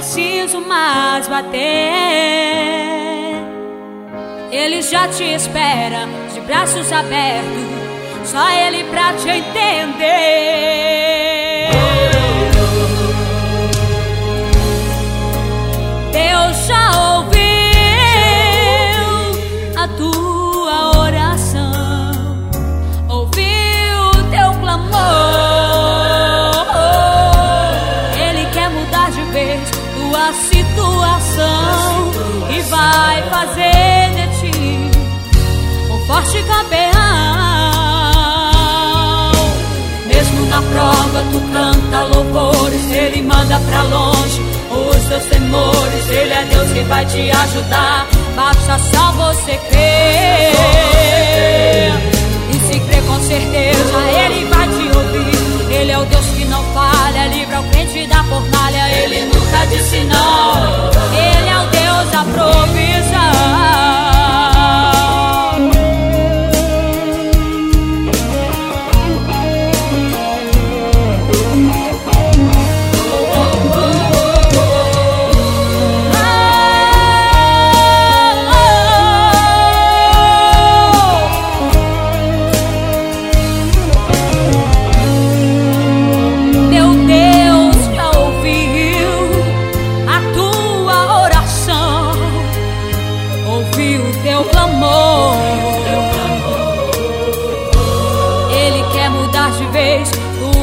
preciso mais bater. Ele já te espera de braços abertos, só ele pra te entender. Situação e vai fazer de ti um forte campeão. Mesmo na prova, tu canta louvores, ele manda pra longe os teus temores. Ele é Deus que vai te ajudar. Basta só você crer. E se crer com certeza, Ele vai te ouvir. Ele é o Deus que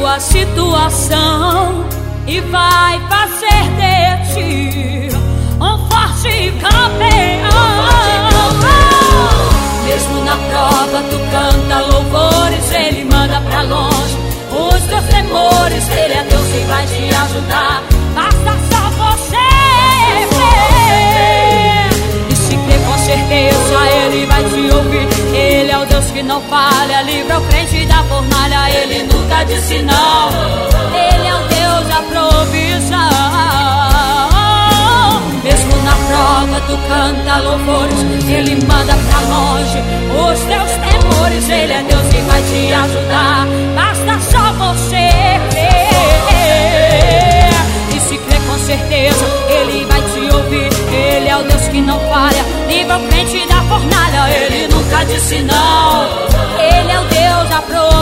tua situação e vai fazer de ti um forte campeão. Mesmo na prova, tu canta louvores, ele manda pra longe os teus temores. Ele é Deus que vai te ajudar. Basta só você. E se crer com certeza, ele vai te ouvir. É o Deus que não falha, livra o crente da fornalha. Ele nunca disse não. Ele é o Deus da provisão. Mesmo na prova, tu canta louvores. Ele manda pra longe os teus temores. Ele é Deus que vai te ajudar. Basta só você crer. E se crer com certeza, Ele vai te ouvir. Ele é o Deus que não falha. Livra o crente da fornalha. Ele nunca disse não. Ele é o Deus da provisão.